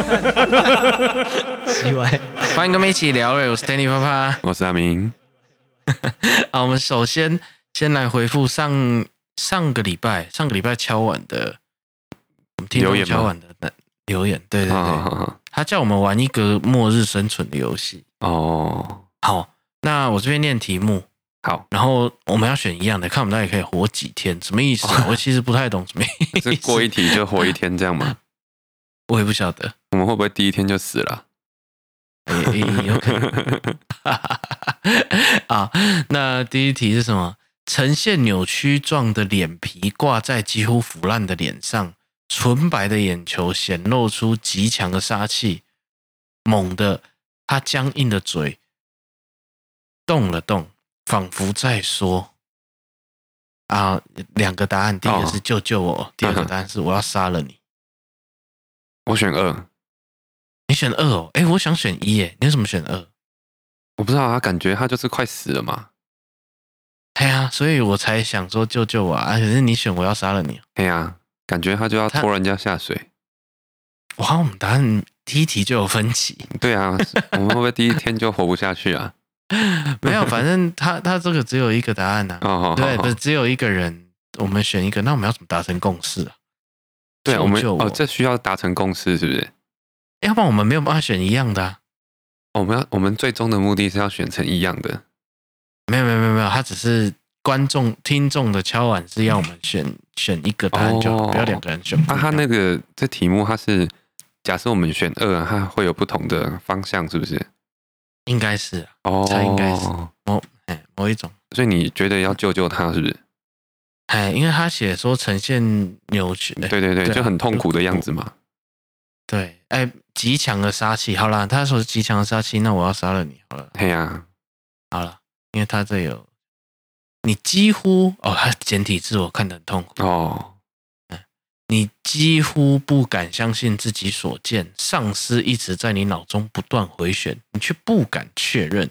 奇怪，欢迎跟我们一起聊。我是 Danny 啪啪，我是阿明。好，我们首先先来回复上上个礼拜上个礼拜敲碗的，我们听众敲碗的留言。对对对，他叫我们玩一个末日生存的游戏。哦，好，那我这边念题目。好，然后我们要选一样的，看我们到底可以活几天？什么意思？我其实不太懂什么意思。是过一题就活一天这样吗？我也不晓得。我们会不会第一天就死了？有可能。啊，那第一题是什么？呈现扭曲状的脸皮挂在几乎腐烂的脸上，纯白的眼球显露出极强的杀气。猛地，他僵硬的嘴动了动。仿佛在说：“啊，两个答案，第一个是救救我，哦、第二个答案是我要杀了你。”我选二，你选二哦？哎，我想选一耶，你为什么选二？我不知道啊，感觉他就是快死了嘛。对啊，所以我才想说救救我啊！可是你选我要杀了你。对啊，感觉他就要拖人家下水。哇，我们答案第一题就有分歧。对啊，我们会不会第一天就活不下去啊？没有，反正他他这个只有一个答案呐、啊。哦，对，不是只有一个人，我们选一个，那我们要怎么达成共识啊？对，我们哦，这需要达成共识，是不是？要不然我们没有办法选一样的、啊。我们要，我们最终的目的是要选成一样的。没有，没有，没有，没有，他只是观众、听众的敲碗是要我们选选一个答案就好，就不要两个人选。那、啊、他那个这题目，他是假设我们选二，他会有不同的方向，是不是？应该是哦，他应该是某哎某一种，所以你觉得要救救他是不是？哎，因为他写说呈现扭曲，对对对，就很痛苦的样子嘛。对，哎，极强的杀气，好啦，他说是极强的杀气，那我要杀了你，好了。对呀，好了，因为他这有，你几乎哦，他简体字我看得很痛苦哦。你几乎不敢相信自己所见，丧尸一直在你脑中不断回旋，你却不敢确认。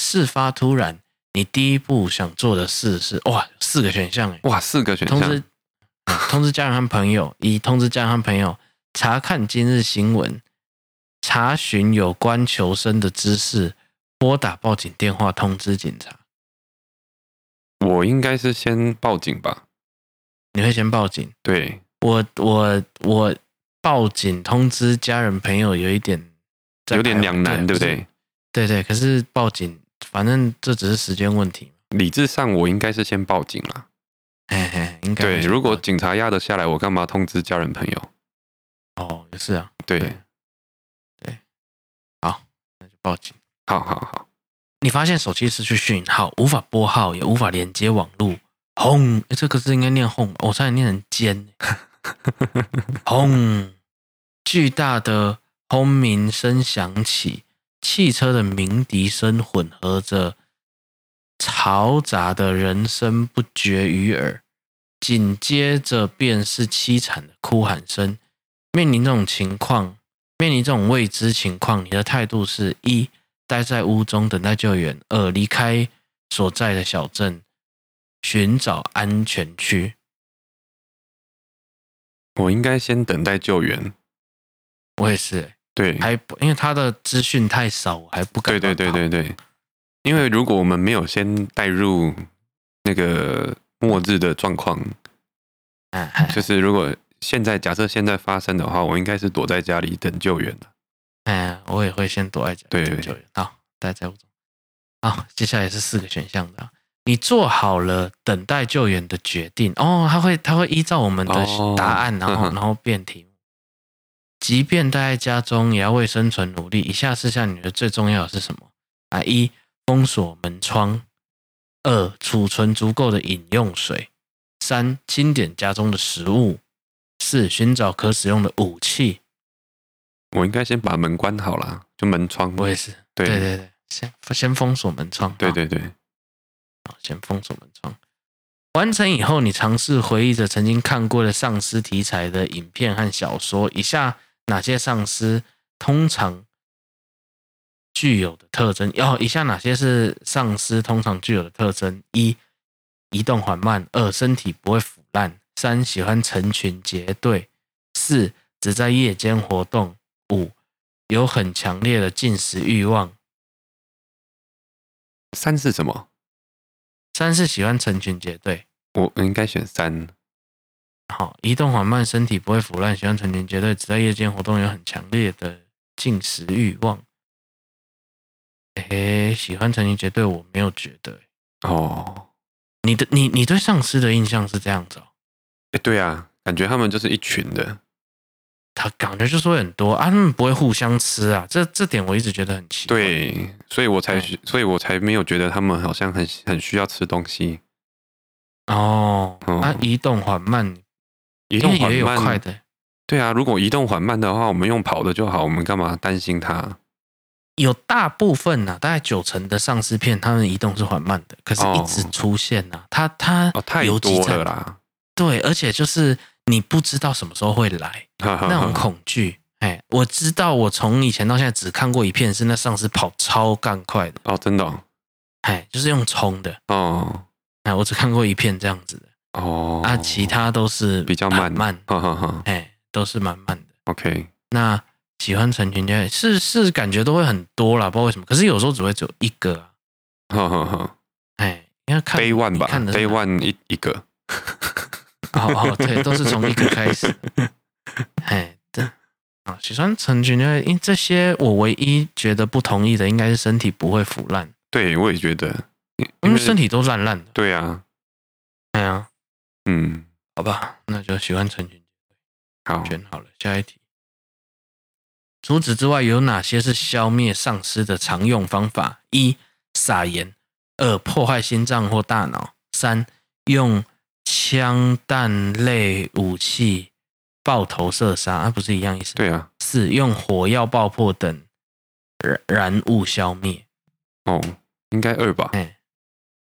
事发突然，你第一步想做的事是哇，四个选项哇，四个选项。通知，通知家人和朋友，一通知家人和朋友，查看今日新闻，查询有关求生的知识，拨打报警电话通知警察。我应该是先报警吧？你会先报警？对。我我我报警通知家人朋友有一点有点两难，对不对？对对，可是报警，反正这只是时间问题。理智上我应该是先报警啦。嘿嘿，应该对。如果警察压得下来，我干嘛通知家人朋友？哦，也是啊。对报警。好好好。你发现手机失去讯号，无法拨号，也无法连接网络。轰！这个字应该念轰，我差点念成尖。轰！巨大的轰鸣声响起，汽车的鸣笛声混合着嘈杂的人声不绝于耳，紧接着便是凄惨的哭喊声。面临这种情况，面临这种未知情况，你的态度是：一、待在屋中等待救援；二、离开所在的小镇，寻找安全区。我应该先等待救援。我也是，对，还因为他的资讯太少，我还不敢。对对对对对，因为如果我们没有先带入那个末日的状况，嗯，就是如果现在假设现在发生的话，我应该是躲在家里等救援的。嗯，我也会先躲在家里等救援。好，待在屋中。好，接下来是四个选项的。你做好了等待救援的决定哦，他会他会依照我们的答案，然后然后变题目。即便待在家中，也要为生存努力。以下四项你觉得最重要的是什么？啊，一封锁门窗，二储存足够的饮用水，三清点家中的食物，四寻找可使用的武器。我应该先把门关好了，就门窗。我也是，对对对，先先封锁门窗。对对对。先封锁门窗。完成以后，你尝试回忆着曾经看过的丧尸题材的影片和小说。以下哪些丧尸通常具有的特征？哦，以下哪些是丧尸通常具有的特征？一、移动缓慢；二、身体不会腐烂；三、喜欢成群结队；四、只在夜间活动；五，有很强烈的进食欲望。三是什么？三是喜欢成群结队。我应该选三。好，移动缓慢，身体不会腐烂，喜欢成群结队，只在夜间活动，有很强烈的进食欲望。诶，喜欢成群结队，我没有觉得。哦，你的你你对丧尸的印象是这样子哦？诶，对啊，感觉他们就是一群的。他感觉就是会很多啊，他们不会互相吃啊，这这点我一直觉得很奇怪。对，所以我才，嗯、所以我才没有觉得他们好像很很需要吃东西。哦，那、移动缓慢，移动缓慢也有快的。对啊，如果移动缓慢的话，我们用跑的就好，我们干嘛担心它？有大部分呢、啊，大概九成的丧尸片，他们移动是缓慢的，可是一直出现呢、啊，它它哦太多了啦。对，而且就是。你不知道什么时候会来，那种恐惧。哎，我知道，我从以前到现在只看过一片，是那丧尸跑超干快的哦，真的、哦，哎，就是用冲的哦，哎，我只看过一片这样子的哦，啊，其他都是比较慢慢，哈哈哈哎，都是蛮慢的。OK，那喜欢成群就是是感觉都会很多啦，不知道为什么，可是有时候只会只有一个、啊，哈哈哈，哎，应该看 Day One 吧，Day One 一一个。哦哦，对，都是从一个开始。哎，对啊，喜欢成群的，因为这些我唯一觉得不同意的，应该是身体不会腐烂。对，我也觉得，因为，身体都烂烂的。对啊，哎呀，嗯，好吧，那就喜欢成群。好，选好了，下一题。除此之外，有哪些是消灭丧尸的常用方法？一、撒盐；二、破坏心脏或大脑；三、用。枪弹类武器爆头射杀，啊，不是一样意思？对啊。四用火药爆破等燃燃物消灭。哦，应该二吧？哎，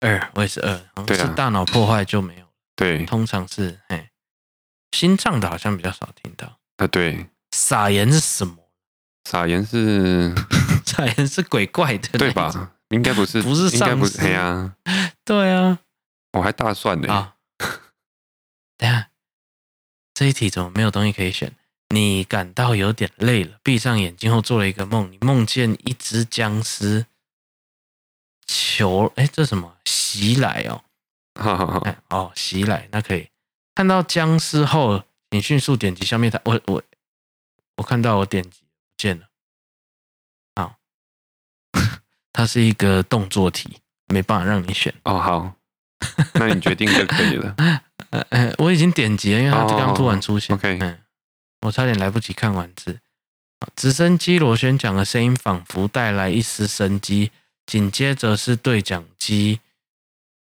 二，我也是二。对啊。是大脑破坏就没有。对，通常是哎，心脏的好像比较少听到。啊，对。撒盐是什么？撒盐是 撒盐是鬼怪的，对吧？应该不是，不是丧尸。对啊，对啊。我还大蒜呢。等下，这一题怎么没有东西可以选？你感到有点累了，闭上眼睛后做了一个梦，你梦见一只僵尸球，哎，这什么？袭来哦，好好好，哦，袭来，那可以看到僵尸后，你迅速点击消灭它。我我我看到我点击不见了，好，它是一个动作题，没办法让你选。哦，好，那你决定就可以了。呃呃，我已经点击了，因为它刚刚突然出现。Oh, OK，嗯，我差点来不及看完字。直升机螺旋桨的声音仿佛带来一丝生机，紧接着是对讲机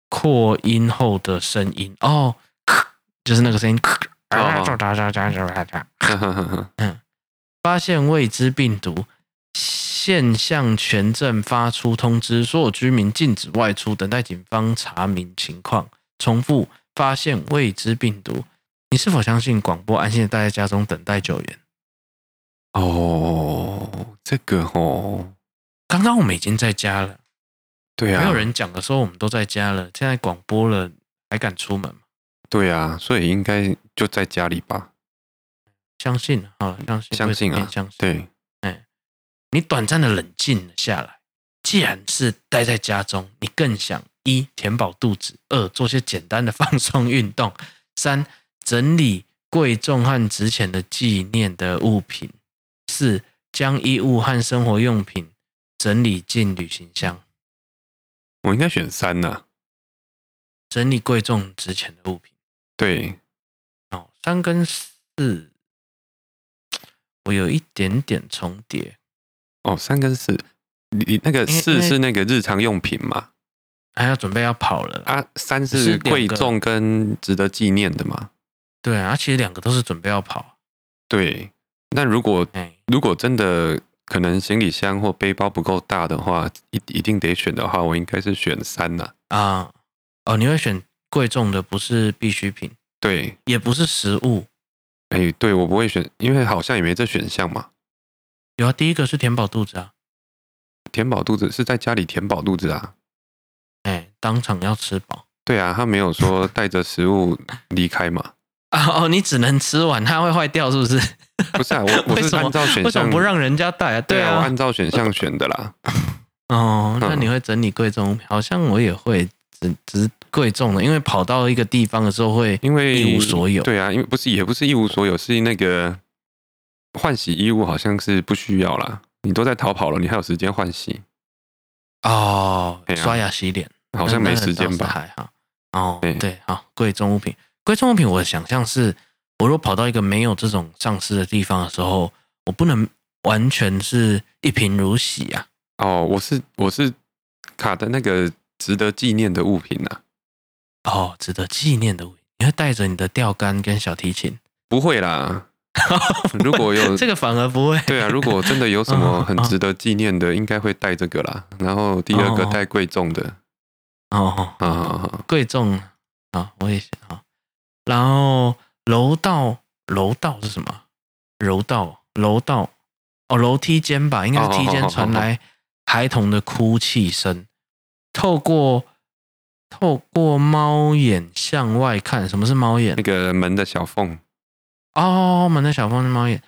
扩音后的声音。哦，就是那个声音。嗯，发现未知病毒现向全镇发出通知，所有居民禁止外出，等待警方查明情况。重复。发现未知病毒，你是否相信广播？安心的待在家中等待救援。哦，这个哦，刚刚我们已经在家了。对啊，没有人讲的时候，我们都在家了。现在广播了，还敢出门吗？对啊，所以应该就在家里吧。相信啊，相信，相信啊，相信。对，哎，你短暂的冷静了下来。既然是待在家中，你更想。一填饱肚子，二做些简单的放松运动，三整理贵重和值钱的纪念的物品，四将衣物和生活用品整理进旅行箱。我应该选三呢，整理贵重值钱的物品。对，哦，三跟四，我有一点点重叠。哦，三跟四，你那个四是那个日常用品吗？还要准备要跑了啊！三是贵重跟值得纪念的嘛？对啊，其实两个都是准备要跑。对，那如果如果真的可能行李箱或背包不够大的话，一一定得选的话，我应该是选三呐。啊，哦，你会选贵重的，不是必需品，对，也不是食物。哎，对，我不会选，因为好像也没这选项嘛。有啊，第一个是填饱肚子啊，填饱肚子是在家里填饱肚子啊。哎，当场要吃饱。对啊，他没有说带着食物离开嘛。啊 哦，你只能吃完，它会坏掉，是不是？不是啊，我 我是按照选项，为什么不让人家带啊？对啊，我按照选项选的啦。哦，那你会整理贵重？好像我也会，只只贵重的，因为跑到一个地方的时候会因为一无所有。对啊，因为不是也不是一无所有，是那个换洗衣物好像是不需要啦。你都在逃跑了，你还有时间换洗？哦，刷牙洗脸好像没时间吧？还好。哦，对，好，贵重物品，贵重物品，我的想象是，我如果跑到一个没有这种丧尸的地方的时候，我不能完全是一贫如洗啊。哦，我是我是卡的那个值得纪念的物品呐、啊。哦，值得纪念的物品，你会带着你的钓竿跟小提琴？不会啦。如果有这个反而不会。对啊，如果真的有什么很值得纪念的，哦、应该会带这个啦。然后第二个带贵重的。哦，好好好，贵重啊，我也想啊。然后楼道，楼道是什么？楼道，楼道哦，楼梯间吧，应该是梯间传来孩童的哭泣声。透过透过猫眼向外看，什么是猫眼？那个门的小缝。哦，门的小缝是猫眼。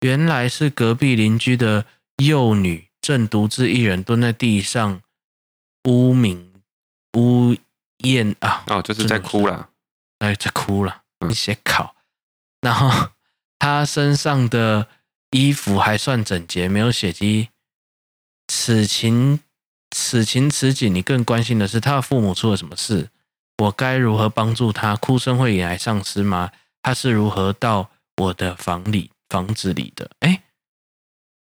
原来是隔壁邻居的幼女，正独自一人蹲在地上，呜鸣。呜咽啊！哦，就是在哭了，哎，在哭了。一些考，然后他身上的衣服还算整洁，没有血迹。此情此情此景，你更关心的是他的父母出了什么事？我该如何帮助他？哭声会引来丧尸吗？他是如何到我的房里房子里的？哎，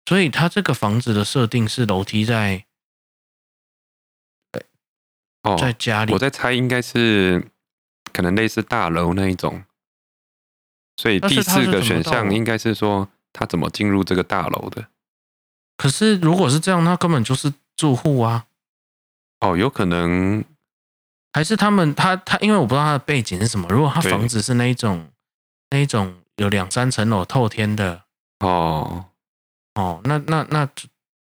所以他这个房子的设定是楼梯在。在家里，我在猜应该是可能类似大楼那一种，所以第四个选项应该是说他怎么进入这个大楼的。可是如果是这样，那根本就是住户啊。哦，有可能还是他们他他，因为我不知道他的背景是什么。如果他房子是那一种那一种有两三层楼透天的，哦哦，那那那。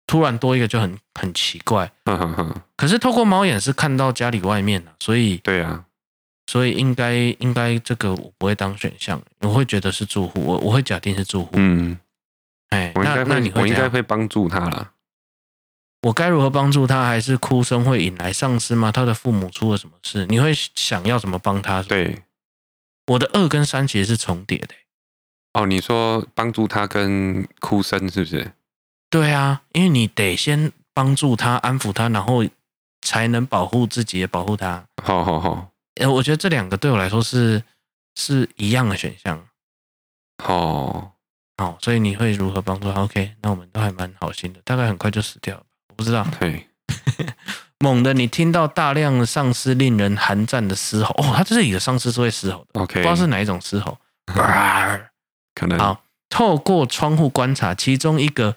突然多一个就很很奇怪，可是透过猫眼是看到家里外面了，所以对啊，所以应该应该这个我不会当选项，我会觉得是住户，我我会假定是住户，嗯，哎，我应该会，那你会我应该会帮助他了。我该如何帮助他？还是哭声会引来丧尸吗？他的父母出了什么事？你会想要怎么帮他？对，我的二跟三其实是重叠的。哦，你说帮助他跟哭声是不是？对啊，因为你得先帮助他、安抚他，然后才能保护自己，也保护他。好好好，我觉得这两个对我来说是是一样的选项。好，好，所以你会如何帮助他？OK，那我们都还蛮好心的，大概很快就死掉了。我不知道。对，猛的，你听到大量的丧尸令人寒战的嘶吼。哦，他这里的丧尸是会嘶吼的。OK，不知道是哪一种嘶吼。可能。好，透过窗户观察，其中一个。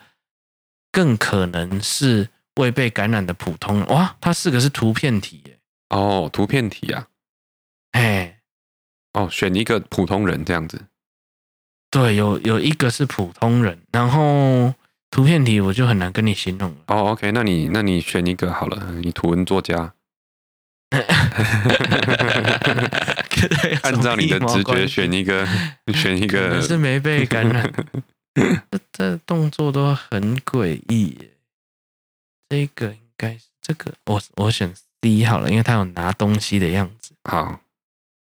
更可能是未被感染的普通人。哇！它四个是图片题耶。哦，图片题啊，哎，哦，选一个普通人这样子，对，有有一个是普通人，然后图片题我就很难跟你形容了。哦，OK，那你那你选一个好了，你图文作家，按照你的直觉选一个，选一个。是没被感染。这 这动作都很诡异耶，这个应该是这个，我我选 C 好了，因为他有拿东西的样子。好，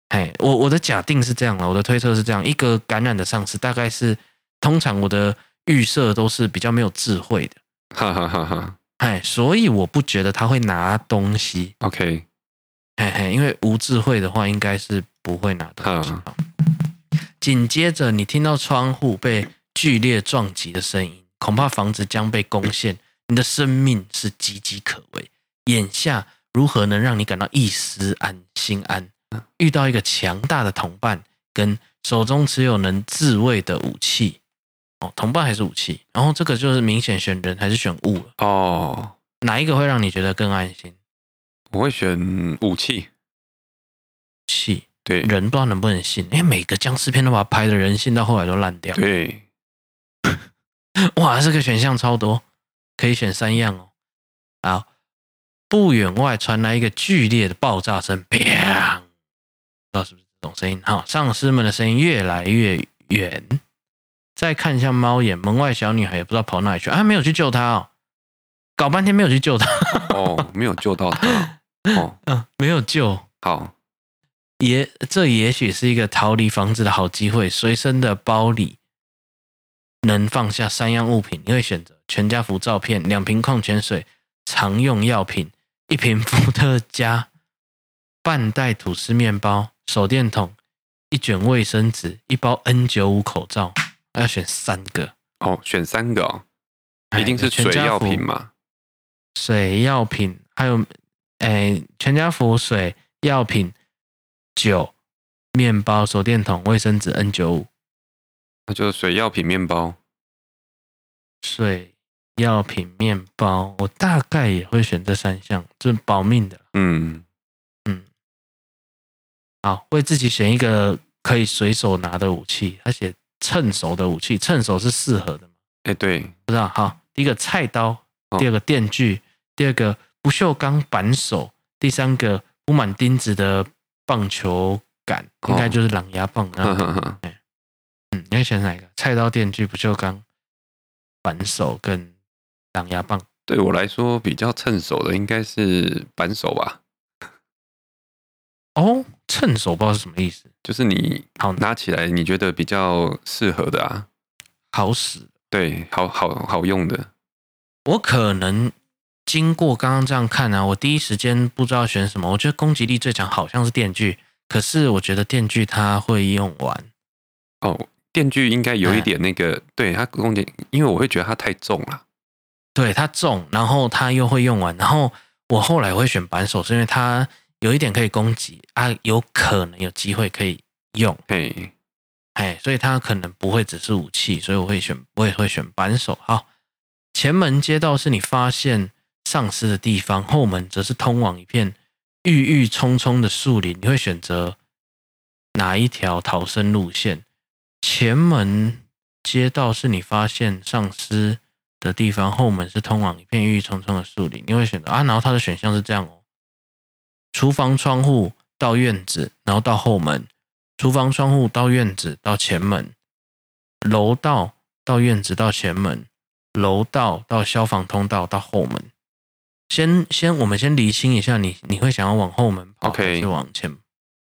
哎，我我的假定是这样了，我的推测是这样，一个感染的丧尸大概是，通常我的预设都是比较没有智慧的，哈哈哈哈，哎，所以我不觉得他会拿东西。OK，嘿嘿，因为无智慧的话，应该是不会拿东西。紧接着，你听到窗户被。剧烈撞击的声音，恐怕房子将被攻陷。你的生命是岌岌可危，眼下如何能让你感到一丝安心安？遇到一个强大的同伴，跟手中持有能自卫的武器。哦，同伴还是武器？然后这个就是明显选人还是选物了？哦，哪一个会让你觉得更安心？我会选武器。器对人不知道能不能信，因为每个僵尸片都把它拍的人性到后来都烂掉。对。哇，这个选项超多，可以选三样哦。好，不远外传来一个剧烈的爆炸声，砰！不知道是不是这种声音。好，丧尸们的声音越来越远。再看一下猫眼，门外小女孩也不知道跑哪里去啊，没有去救她哦，搞半天没有去救她。哦，没有救到她。哦，嗯，没有救。好，也这也许是一个逃离房子的好机会。随身的包里能放下三样物品，你会选择全家福照片、两瓶矿泉水、常用药品、一瓶伏特加、半袋吐司面包、手电筒、一卷卫生纸、一包 N 九五口罩。要选三个哦，选三个哦，一定是水药品嘛？水药品还有，哎，全家福水药品、酒、面包、手电筒、卫生纸 N 九五，那就水药品面包。水药品面包，我大概也会选这三项，这是保命的。嗯嗯，好，为自己选一个可以随手拿的武器，而且。趁手的武器，趁手是适合的吗？哎，对，不知道。好，第一个菜刀，第二个电锯，第二个不锈钢扳手，第三个铺满钉子的棒球杆，应该就是狼牙棒。嗯，你要选哪一个？菜刀、电锯、不锈钢扳手跟狼牙棒。对我来说，比较趁手的应该是扳手吧。哦，趁手不知道是什么意思，就是你好拿起来，你觉得比较适合的啊，好使，对，好好好用的。我可能经过刚刚这样看啊，我第一时间不知道选什么。我觉得攻击力最强好像是电锯，可是我觉得电锯它会用完。哦，电锯应该有一点那个，嗯、对它攻击，因为我会觉得它太重了。对，它重，然后它又会用完。然后我后来会选扳手，是因为它。有一点可以攻击啊，有可能有机会可以用，嘿，哎，所以它可能不会只是武器，所以我会选，我也会选扳手。好，前门街道是你发现丧尸的地方，后门则是通往一片郁郁葱葱的树林。你会选择哪一条逃生路线？前门街道是你发现丧尸的地方，后门是通往一片郁郁葱葱的树林。你会选择啊？然后它的选项是这样哦。厨房窗户到院子，然后到后门；厨房窗户到院子到前门；楼道到院子到前门；楼道到消防通道到后门。先先，我们先厘清一下你，你你会想要往后门跑还是往前？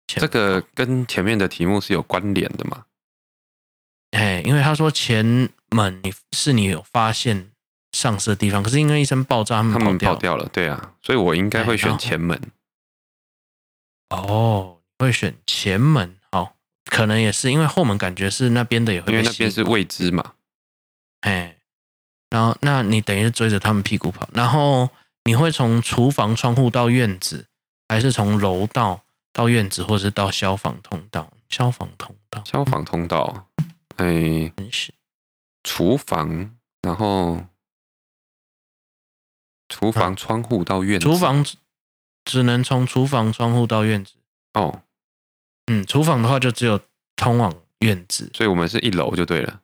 前这个跟前面的题目是有关联的吗？哎，因为他说前门你是你有发现丧尸的地方，可是因为一声爆炸，他们跑掉了，他们跑掉了，对啊，所以我应该会选前门。哦，会选前门，好，可能也是因为后门感觉是那边的也会，因为那边是未知嘛。哎，然后那你等于是追着他们屁股跑，然后你会从厨房窗户到院子，还是从楼道到院子，或者是到消防通道？消防通道，消防通道，哎，是厨房，然后厨房窗户到院子，厨房。只能从厨房窗户到院子哦，嗯，厨房的话就只有通往院子，所以我们是一楼就对了，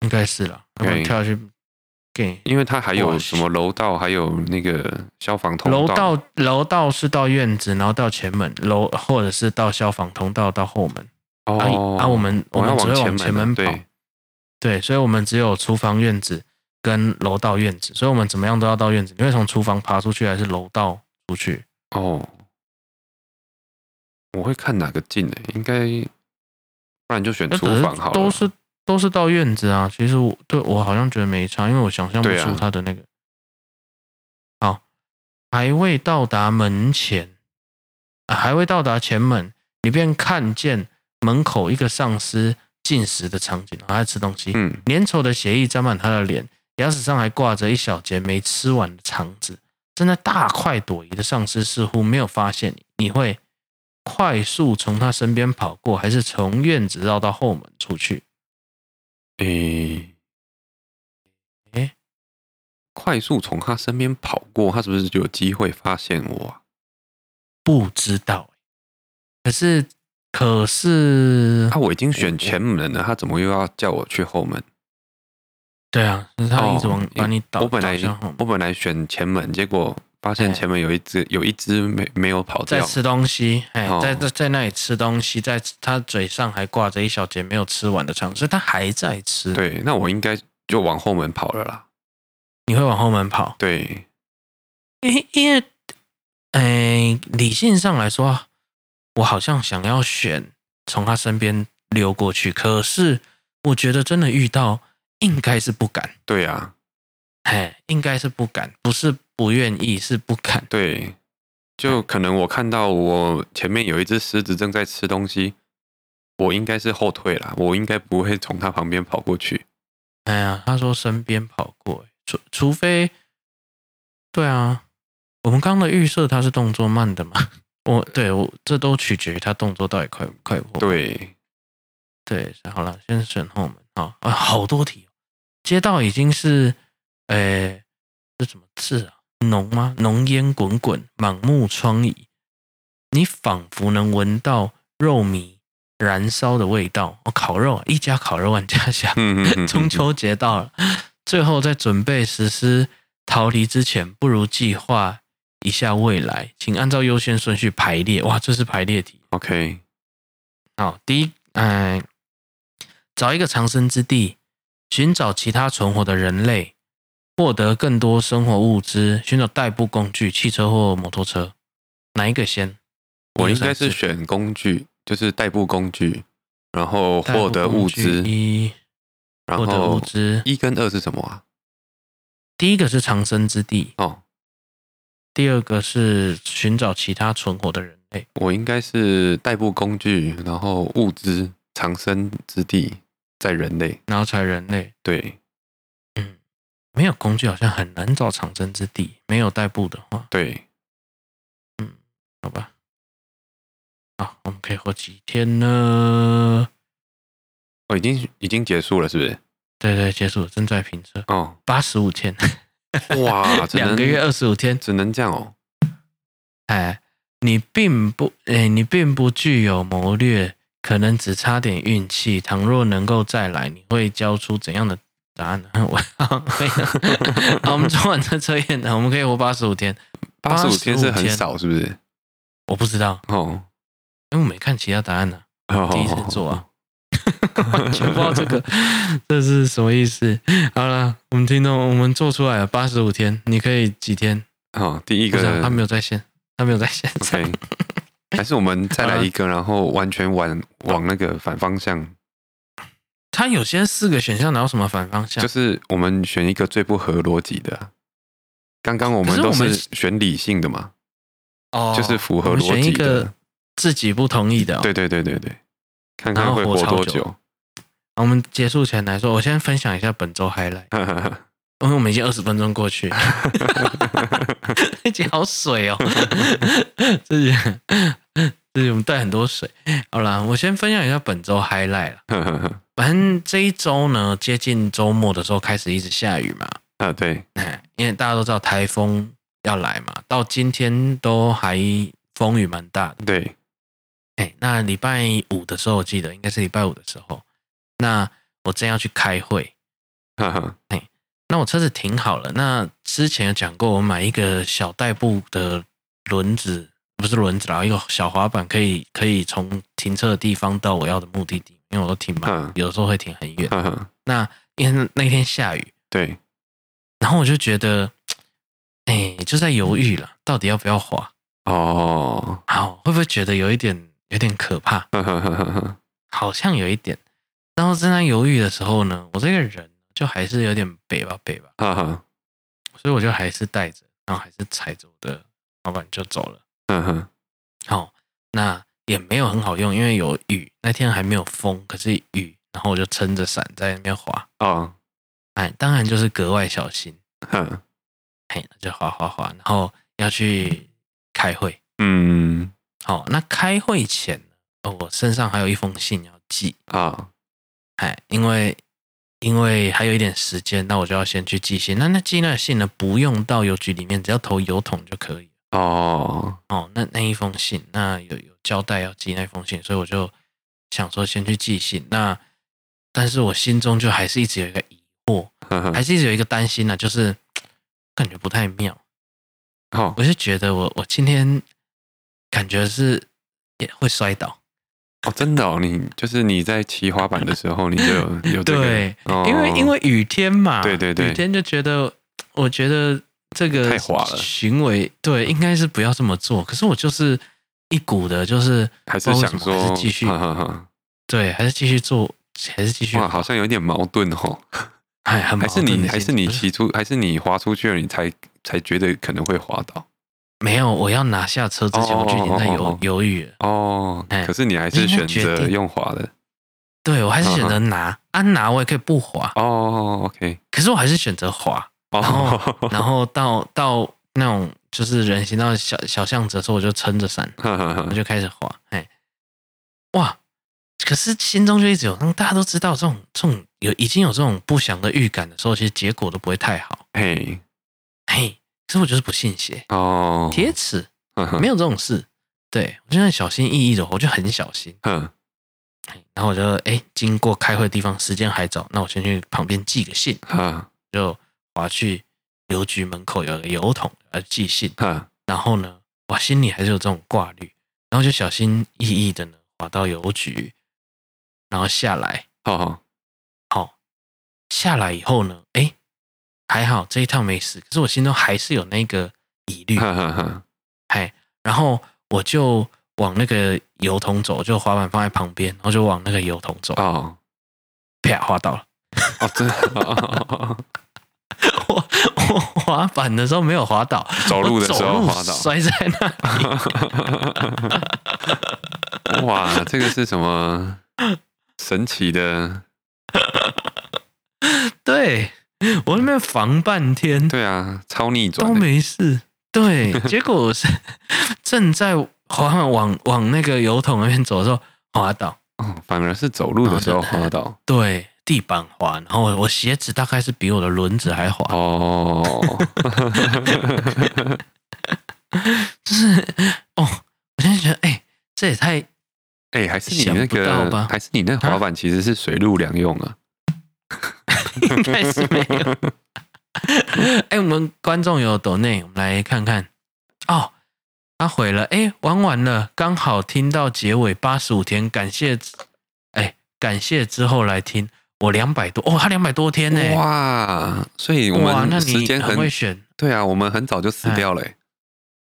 应该是了。我们跳下去给，因为它还有什么楼道，还有那个消防通道。楼道楼道是到院子，然后到前门楼，或者是到消防通道到后门。哦，啊，我们我们只会往前门跑，对，对，所以我们只有厨房、院子跟楼道、院子，所以我们怎么样都要到院子。你会从厨房爬出去，还是楼道？出去哦，我会看哪个近呢？应该不然就选厨房好了。都是都是到院子啊。其实我对我好像觉得没差，因为我想象不出他的那个。啊、好，还未到达门前，啊，还未到达前门，你便看见门口一个丧尸进食的场景，还在吃东西。嗯，粘稠的血液沾满他的脸，牙齿上还挂着一小截没吃完的肠子。正在大快朵颐的丧尸似乎没有发现你，你会快速从他身边跑过，还是从院子绕到后门出去？诶诶，快速从他身边跑过，他是不是就有机会发现我啊？不知道，可是可是，他、啊、我已经选前门了，他怎么又要叫我去后门？对啊，是他一直往把你导。我本来我本来选前门，结果发现前门有一只有一只没没有跑掉，在吃东西，哎，在在在那里吃东西，在他嘴上还挂着一小节没有吃完的肠，所以他还在吃。对，那我应该就往后门跑了啦。你会往后门跑？对，因为因为，哎，理性上来说，我好像想要选从他身边溜过去，可是我觉得真的遇到，应该是不敢。对啊。哎，应该是不敢，不是不愿意，是不敢。对，就可能我看到我前面有一只狮子正在吃东西，我应该是后退啦，我应该不会从他旁边跑过去。哎呀，他说身边跑过，除除非，对啊，我们刚刚的预设他是动作慢的嘛？我对我这都取决于他动作到底快不快不。对，对，好了，先选后门啊啊，好多题，街道已经是。诶，这什么字啊？浓吗？浓烟滚滚，满目疮痍。你仿佛能闻到肉糜燃烧的味道。哦，烤肉，一家烤肉万家香。中秋节到了，最后在准备实施逃离之前，不如计划一下未来，请按照优先顺序排列。哇，这是排列题。OK，好，第一，哎，找一个藏身之地，寻找其他存活的人类。获得更多生活物资，寻找代步工具，汽车或摩托车，哪一个先？我应该是选工具，就是代步工具，然后获得物资。一，然后物资。一跟二是什么啊？第一个是藏身之地哦，第二个是寻找其他存活的人类。我应该是代步工具，然后物资，藏身之地在人类，然后才人类。对。嗯没有工具好像很难找藏身之地。没有代步的话，对，嗯，好吧，好，我们可以活几天呢？哦，已经已经结束了，是不是？对对，结束了，正在评测。哦，八十五天，哇，两个月二十五天，只能这样哦。哎，你并不，哎，你并不具有谋略，可能只差点运气。倘若能够再来，你会交出怎样的？答案呢？我好，我们做完这测验呢，我们可以活八十五天。八十五天是很少，是不是？我不知道哦，因为我没看其他答案呢、啊，第一次做啊，完 全不知道这个这是什么意思。好了，我们听到我们做出来了八十五天，你可以几天？哦，第一个他没有在线，他没有在线。OK，还是我们再来一个，然后完全往往那个反方向。他有些四个选项，哪有什么反方向？就是我们选一个最不合逻辑的。刚刚我们都是选理性的嘛，哦，就是符合逻辑的。选一个自己不同意的、哦。对对对对对，看看会活多久。我们结束前来说，我先分享一下本周 highlight，因为我们已经二十分钟过去，已经好水哦，自己自己我们带很多水。好啦，我先分享一下本周 highlight 了。反正这一周呢，接近周末的时候开始一直下雨嘛。啊，对，因为大家都知道台风要来嘛，到今天都还风雨蛮大的。对，哎，那礼拜五的时候，我记得应该是礼拜五的时候，那我正要去开会，哈哈，哎，那我车子停好了。那之前有讲过，我买一个小代步的轮子，不是轮子啦，一个小滑板，可以可以从停车的地方到我要的目的地。因为我都停嘛，有时候会停很远。那因为那天下雨，对，然后我就觉得，哎，就在犹豫了，到底要不要滑？哦，好，会不会觉得有一点有点可怕？好像有一点。然后正在那犹豫的时候呢，我这个人就还是有点北吧北吧，所以我就还是带着，然后还是踩着我的滑板就走了。嗯哼，好，那。也没有很好用，因为有雨，那天还没有风，可是雨，然后我就撑着伞在那边滑。哦，哎，当然就是格外小心。哼，嘿，就滑滑滑，然后要去开会。嗯，好，那开会前，哦，我身上还有一封信要寄啊。哎，因为因为还有一点时间，那我就要先去寄信。那那寄那个信呢，不用到邮局里面，只要投邮筒就可以。哦哦，那那一封信，那有有交代要寄那封信，所以我就想说先去寄信。那但是我心中就还是一直有一个疑惑，呵呵还是一直有一个担心呢、啊，就是 感觉不太妙。哦，我就觉得我我今天感觉是也会摔倒。哦，真的哦，你就是你在骑滑板的时候，你就有 有这个，对，哦、因为因为雨天嘛，对对对，雨天就觉得，我觉得这个太滑了，行为对，应该是不要这么做。可是我就是一股的，就是还是想说，还是继续，呵呵呵对，还是继续做，还是继续，哇，好像有点矛盾哦。哎，还是你还是你骑出，还是你滑出去了，你才才觉得可能会滑倒。没有，我要拿下车之前，我就已经在犹犹豫了。哦，可是你还是选择用滑的。对，我还是选择拿，安拿我也可以不滑。哦，OK。可是我还是选择滑。然后，然后到到那种就是人行道小小巷子的时候，我就撑着伞，我就开始滑。哎，哇！可是心中就一直有，大家都知道这种这种有已经有这种不祥的预感的时候，其实结果都不会太好。嘿，是我就是不信邪哦，铁齿没有这种事。对，我就很小心翼翼的，我就很小心。嗯，然后我就哎，经过开会的地方，时间还早，那我先去旁边寄个信。嗯，就滑去邮局门口有个邮筒呃寄信。嗯，然后呢，我心里还是有这种挂虑，然后就小心翼翼的呢滑到邮局，然后下来。好，好，下来以后呢，哎。还好这一趟没事，可是我心中还是有那个疑虑。哈哈哈。嗨，然后我就往那个油桶走，就滑板放在旁边，然后就往那个油桶走。哦，啪，滑倒了。哦，真的。我我滑板的时候没有滑倒，走路的时候滑倒，摔在那里。哇，这个是什么神奇的？对。我那边防半天，对啊，超逆转都没事。对，结果我是正在滑板往往那个油桶那边走的时候滑倒，哦，反而是走路的时候滑倒。对，地板滑，然后我鞋子大概是比我的轮子还滑。哦，就是哦，我现在觉得，哎、欸，这也太，哎、欸，还是你那个，还是你那滑板其实是水陆两用啊。应该是没有。哎，我们观众有抖内，我们来看看。哦，他回了。哎，玩完了，刚好听到结尾八十五天，感谢。哎，感谢之后来听我两百多哦，他两百多天呢。哇，所以我们时间很，很会选。对啊，我们很早就死掉了。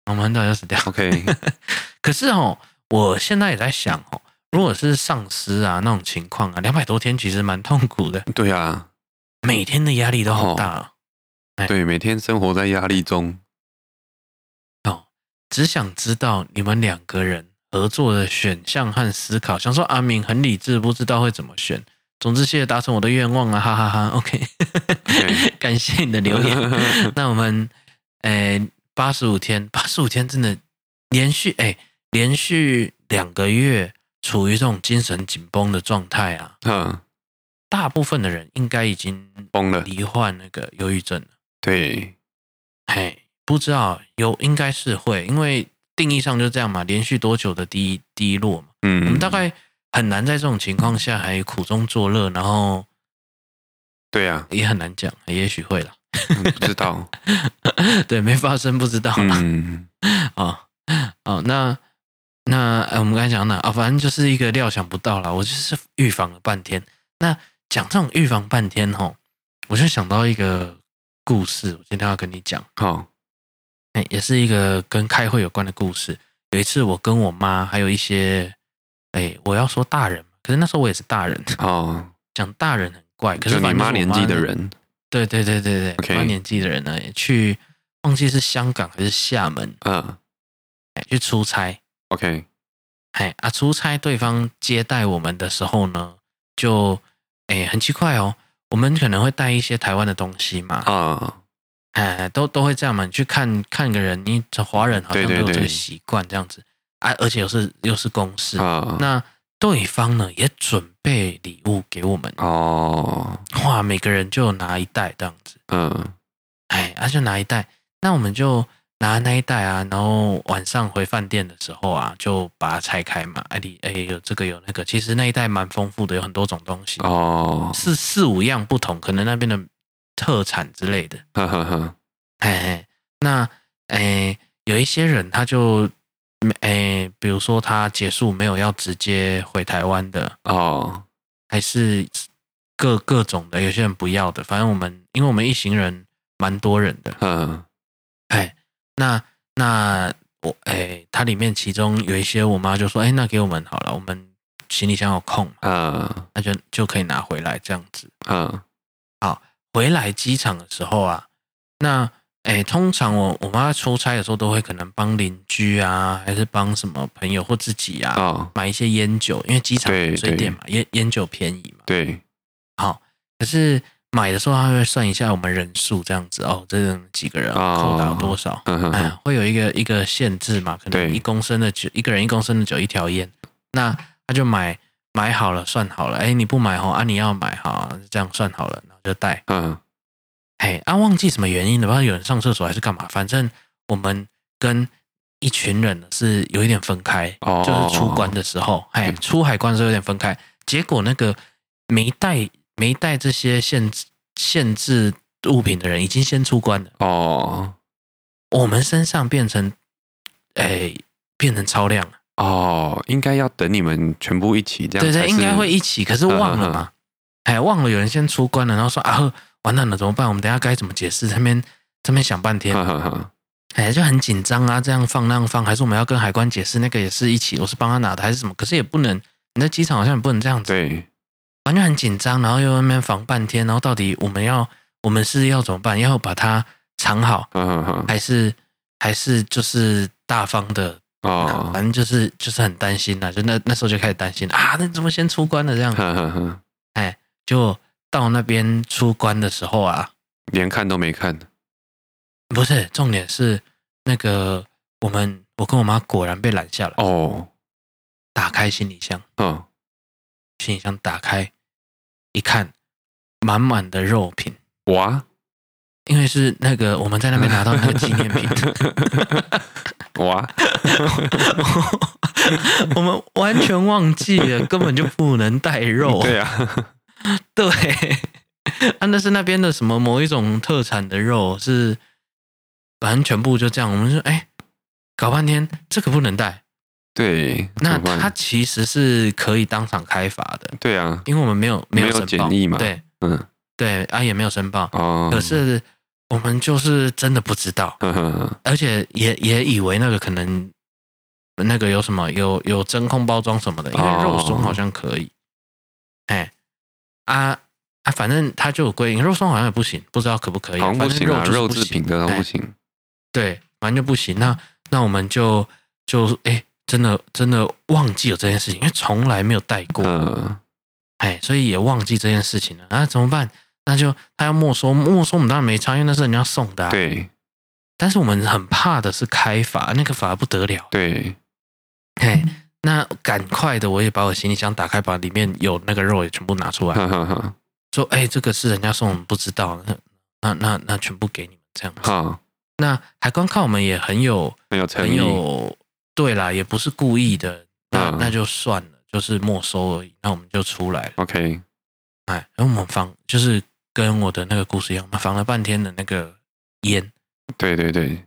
我们很早就死掉。OK。可是哦，我现在也在想哦，如果是丧尸啊那种情况啊，两百多天其实蛮痛苦的。对啊。每天的压力都好大，哦，对，每天生活在压力中。哦，只想知道你们两个人合作的选项和思考。想说阿明很理智，不知道会怎么选。总之，谢谢达成我的愿望啊，哈哈哈，哈。OK，, okay. 感谢你的留言。那我们，诶，八十五天，八十五天真的连续，诶，连续两个月处于这种精神紧绷的状态啊。嗯。大部分的人应该已经崩了，罹患那个忧郁症了。对，嘿，不知道有应该是会，因为定义上就这样嘛，连续多久的低低落嘛。嗯，我们大概很难在这种情况下还苦中作乐，然后，对呀，也很难讲，也许会了，不知道，对，没发生不知道啦。嗯，哦，哦，那那我们刚才讲哪啊？反正就是一个料想不到啦，我就是预防了半天，那。讲这种预防半天吼，我就想到一个故事，我今天要跟你讲。好，哎，也是一个跟开会有关的故事。有一次，我跟我妈还有一些，哎，我要说大人，可是那时候我也是大人哦。讲大人很怪，可是你妈年纪的人，对对对对对，妈.年纪的人呢，去忘记是香港还是厦门，嗯，去出差。OK，哎啊，出差对方接待我们的时候呢，就。哎，很奇怪哦，我们可能会带一些台湾的东西嘛，啊，哎，都都会这样嘛。你去看看个人，你这华人好像都有这个习惯这样子，啊，而且又是又是公事啊。那对方呢也准备礼物给我们哦，哇，每个人就拿一袋这样子，嗯，哎，啊就拿一袋，那我们就。拿那一袋啊，然后晚上回饭店的时候啊，就把它拆开嘛。哎，你哎有这个有那个，其实那一袋蛮丰富的，有很多种东西。哦，是四五样不同，可能那边的特产之类的。呵呵呵，嘿嘿，那哎，有一些人他就，哎，比如说他结束没有要直接回台湾的哦，还是各各种的，有些人不要的，反正我们因为我们一行人蛮多人的，嗯，哎，那那我哎，它里面其中有一些我妈就说，哎，那给我们好了，我们行李箱有空，嗯，那就就可以拿回来这样子，嗯，好，回来机场的时候啊，那。哎，通常我我妈出差的时候，都会可能帮邻居啊，还是帮什么朋友或自己啊，哦、买一些烟酒，因为机场水店嘛，烟烟酒便宜嘛。对，好，可是买的时候，他会算一下我们人数这样子哦，这几个人扣打多少？哦、哎，会有一个一个限制嘛，可能一公升的酒，一个人一公升的酒一条烟，那他就买买好了，算好了。哎，你不买哦，啊，你要买哈，这样算好了，然后就带。嗯。哎，啊，忘记什么原因了？不知道有人上厕所还是干嘛？反正我们跟一群人是有一点分开，哦、就是出关的时候，哎，出海关的时候有点分开。结果那个没带没带这些限制限制物品的人，已经先出关了。哦，我们身上变成哎变成超量了。哦，应该要等你们全部一起这样。对对，应该会一起，可是忘了嘛？哎、嗯，忘了有人先出关了，然后说啊。完蛋了，怎么办？我们等下该怎么解释？这边这边想半天，哎，就很紧张啊！这样放那样放，还是我们要跟海关解释？那个也是一起，我是帮他拿的，还是什么？可是也不能，你在机场好像也不能这样子，对，完全很紧张，然后又在那边防半天，然后到底我们要，我们是要怎么办？要把它藏好，还是还是就是大方的哦？反正就是就是很担心呐，就那那时候就开始担心啊，那怎么先出关了这样子？哎，就。到那边出关的时候啊，连看都没看。不是，重点是那个我们，我跟我妈果然被拦下来。哦，打开行李箱，嗯，行李箱打开一看，满满的肉品。哇，因为是那个我们在那边拿到那个纪念品。哇，我们完全忘记了，根本就不能带肉。对啊。对，啊，那是那边的什么某一种特产的肉，是反正全部就这样。我们说，哎，搞半天这个不能带。对，那它其实是可以当场开罚的。对啊，因为我们没有没有申报嘛。对，嗯，对啊，也没有申报。哦，可是我们就是真的不知道，而且也也以为那个可能那个有什么有有真空包装什么的，因为肉松好像可以。哎。啊啊，反正他就有规定，肉松好像也不行，不知道可不可以。好像不行啊，肉制品的都不行。对，反正就不行。那那我们就就哎，真的真的忘记了这件事情，因为从来没有带过。嗯。哎，所以也忘记这件事情了。那怎么办？那就他要没收，没收我们当然没差，因为那是人家送的。对。但是我们很怕的是开罚，那个罚不得了。对。嘿。那赶快的，我也把我行李箱打开，把里面有那个肉也全部拿出来，说：“哎、欸，这个是人家送我们，不知道，那那那那全部给你们这样子。嗯”那海关看我们也很有很有诚意，有对啦，也不是故意的，那那就算了，就是没收而已。那我们就出来了。OK，哎，然后我们防就是跟我的那个故事一样，我们防了半天的那个烟。对对对，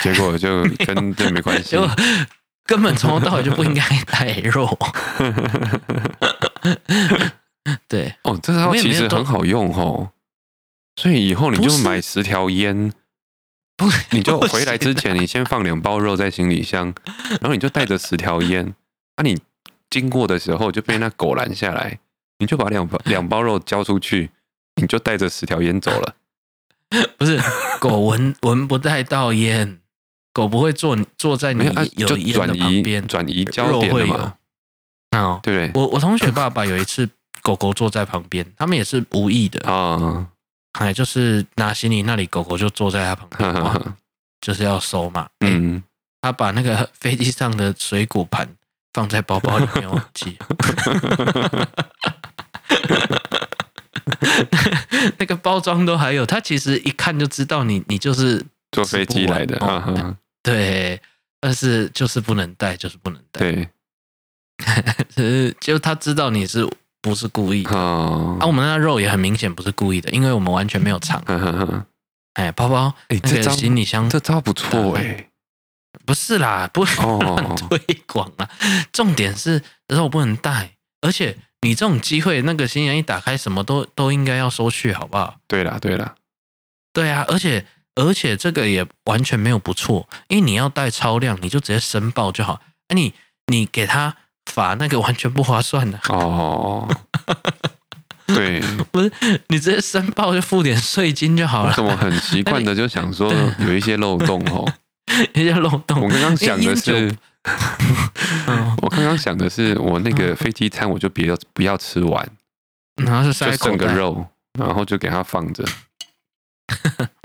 结果就跟这没关系。根本从头到尾就不应该 带肉。对哦，这套其实很好用哦。所以以后你就买十条烟，不，你就回来之前，你先放两包肉在行李箱，然后你就带着十条烟。啊，你经过的时候就被那狗拦下来，你就把两包两包肉交出去，你就带着十条烟走了。不是，狗闻 闻不带到烟。狗不会坐坐在你有烟的旁边，转移焦点的嘛？哦，对，我我同学爸爸有一次狗狗坐在旁边，他们也是无意的啊，哎，就是拿行李那里，狗狗就坐在他旁边，就是要收嘛。嗯，他把那个飞机上的水果盘放在包包里面忘记，那个包装都还有，他其实一看就知道你你就是坐飞机来的，对，但是就是不能带，就是不能带。对，就他知道你是不是故意的。哦。啊，我们那肉也很明显不是故意的，因为我们完全没有藏。哎，包包，哎，这个行李箱，这招不错哎。不是啦，不乱 推广啦。重点是肉不能带，而且你这种机会，那个行李箱一打开，什么都都应该要收去，好不好？对啦，对啦，对啊，而且而且这个也完全没有不错，因为你要带超量，你就直接申报就好。哎，你你给他罚那个完全不划算的哦。对，不是你直接申报就付点税金就好了。我很习惯的就想说 有一些漏洞哦？一些漏洞。我刚刚想的是，我刚刚想的是，我那个飞机餐我就别不要吃完，然后是塞整个肉，然后就给他放着。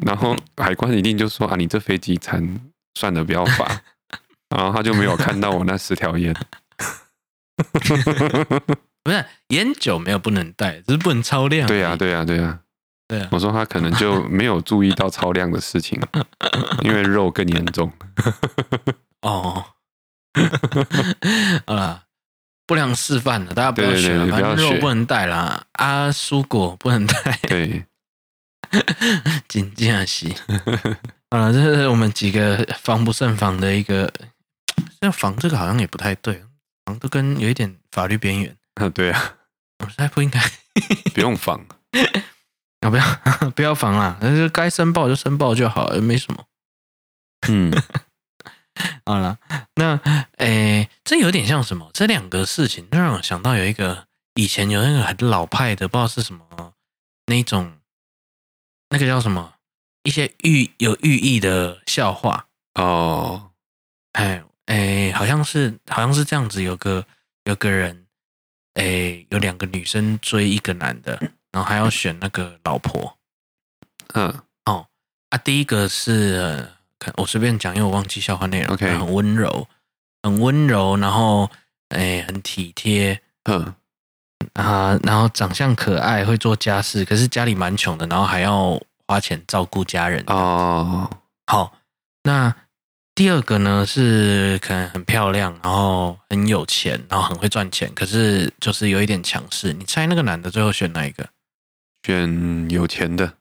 然后海关一定就说啊，你这飞机餐算了，不要罚。然后他就没有看到我那十条烟。不是烟酒没有不能带，只是不能超量。对呀，对呀，对呀，对呀。我说他可能就没有注意到超量的事情，因为肉更严重。哦，好了，不良示范了，大家不要学了。反正肉不能带啦，啊，蔬果不能带。对，紧张死。好了，这是我们几个防不胜防的一个。要防这个好像也不太对，防都跟有一点法律边缘。啊，对啊，我实在不应该，不用防啊，不要 不要防啦，那是该申报就申报就好，没什么。嗯，好了，那诶，这有点像什么？这两个事情让我想到有一个以前有那个很老派的，不知道是什么那种，那个叫什么？一些寓有寓意的笑话哦。哎哎，好像是好像是这样子，有个有个人。哎，有两个女生追一个男的，然后还要选那个老婆。嗯，哦，啊，第一个是，我随便讲，因为我忘记笑话内容。OK，很温柔，很温柔，然后哎，很体贴。嗯，啊，然后长相可爱，会做家事，可是家里蛮穷的，然后还要花钱照顾家人。哦，好，那。第二个呢是可能很漂亮，然后很有钱，然后很会赚钱，可是就是有一点强势。你猜那个男的最后选哪一个？选有钱的。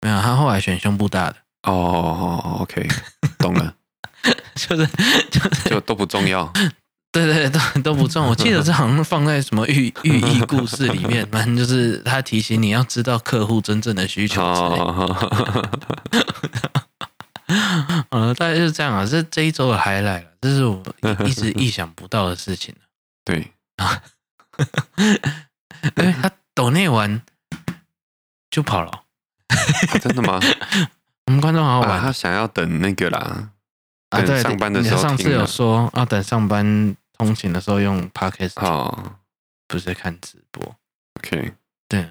没有，他后来选胸部大的。哦，OK，懂了，就是就是就都不重要。对对对，都都不重要。我记得这好像放在什么寓 寓意故事里面，反正就是他提醒你要知道客户真正的需求之类。呃，大概就是这样啊。这这一周的 highlight 了，这是我一直意想不到的事情。对啊，因为他抖内完就跑了。啊，真的吗？我们观众好好玩，他想要等那个啦。啊，对，上班的时候，上次有说要等上班通勤的时候用 podcast 哦，不是看直播。OK，对，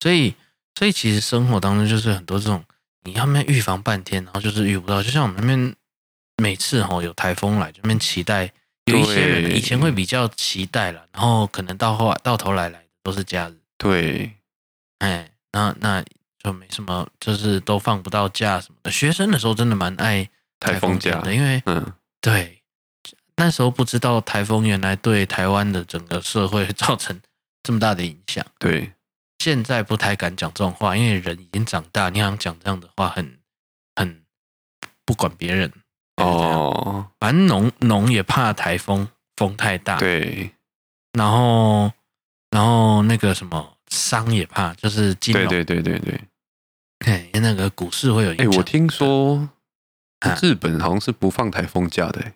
所以所以其实生活当中就是很多这种。你要那边预防半天，然后就是遇不到。就像我们那边每次哈有台风来，就那边期待有一些人以前会比较期待了，然后可能到后来到头来来都是假日。对，哎，那那就没什么，就是都放不到假什么的。学生的时候真的蛮爱台风假的，因为嗯，对，那时候不知道台风原来对台湾的整个社会造成这么大的影响。对。现在不太敢讲这种话，因为人已经长大，你想讲这样的话很，很很不管别人哦。反正农农也怕台风，风太大。对。然后，然后那个什么商也怕，就是金融。对对对对对。对，那个股市会有影响。哎，我听说日本好像是不放台风假的。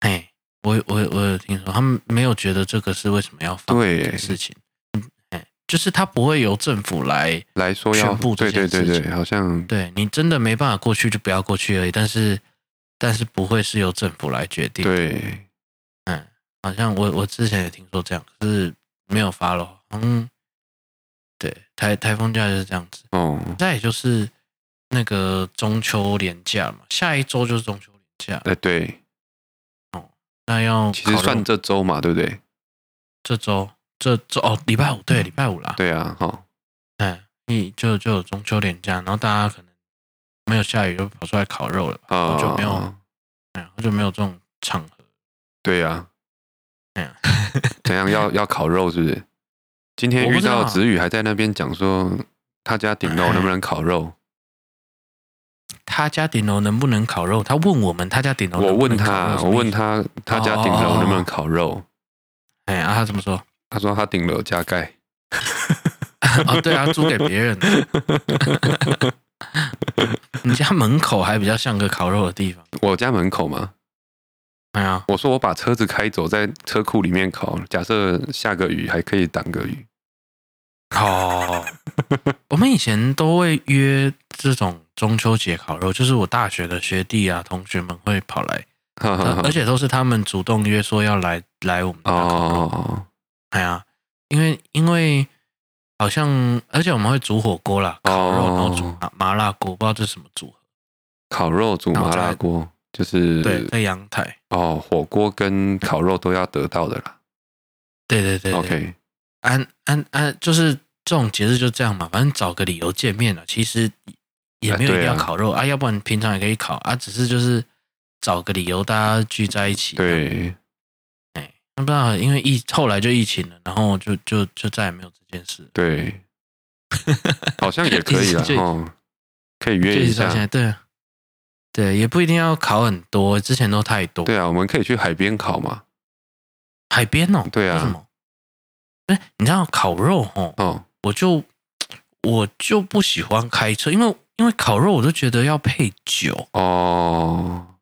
哎，我我我有听说，他们没有觉得这个是为什么要放这个事情。就是它不会由政府来来说要宣布这件事情，对对对对，好像对你真的没办法过去就不要过去而已。但是但是不会是由政府来决定。对，嗯，好像我我之前也听说这样，可是没有发了。嗯，对，台台风假就是这样子。哦，再也就是那个中秋连假嘛，下一周就是中秋连假。哎，对，哦，那要其实算这周嘛，对不对？这周。这这哦，礼拜五对，礼拜五啦。对啊，好，哎，你就就有中秋连假，然后大家可能没有下雨，就跑出来烤肉了，哦，就没有，哎，就没有这种场合。对呀，哎呀，怎样要要烤肉是不是？今天遇到子宇还在那边讲说他家顶楼能不能烤肉，他家顶楼能不能烤肉？他问我们他家顶楼。我问他，我问他他家顶楼能不能烤肉？哎、哦，啊，他怎么说？他说他顶楼加盖。哦，对啊，租给别人。你家门口还比较像个烤肉的地方。我家门口吗？哎呀，我说我把车子开走，在车库里面烤。假设下个雨还可以挡个雨。哦，我们以前都会约这种中秋节烤肉，就是我大学的学弟啊、同学们会跑来，而且都是他们主动约说要来来我们家烤肉。哦，哎呀，因为因为好像，而且我们会煮火锅啦，烤肉然后煮麻麻辣锅，不知道这是什么组合。烤肉煮麻辣锅就是对，在阳台哦，火锅跟烤肉都要得到的啦。对对对，对，OK。安安安，就是这种节日就这样嘛，反正找个理由见面了。其实也没有一定要烤肉啊，啊，要不然平常也可以烤啊，只是就是找个理由大家聚在一起。对，哎，不知道因为疫后来就疫情了，然后就就就再也没有这件事。对，好像也可以了哦，可以约一下。对，对，也不一定要烤很多，之前都太多。对啊，我们可以去海边烤嘛。海边哦，对啊。哎，你知道烤肉哦，哦，我就我就不喜欢开车，因为因为烤肉我都觉得要配酒哦。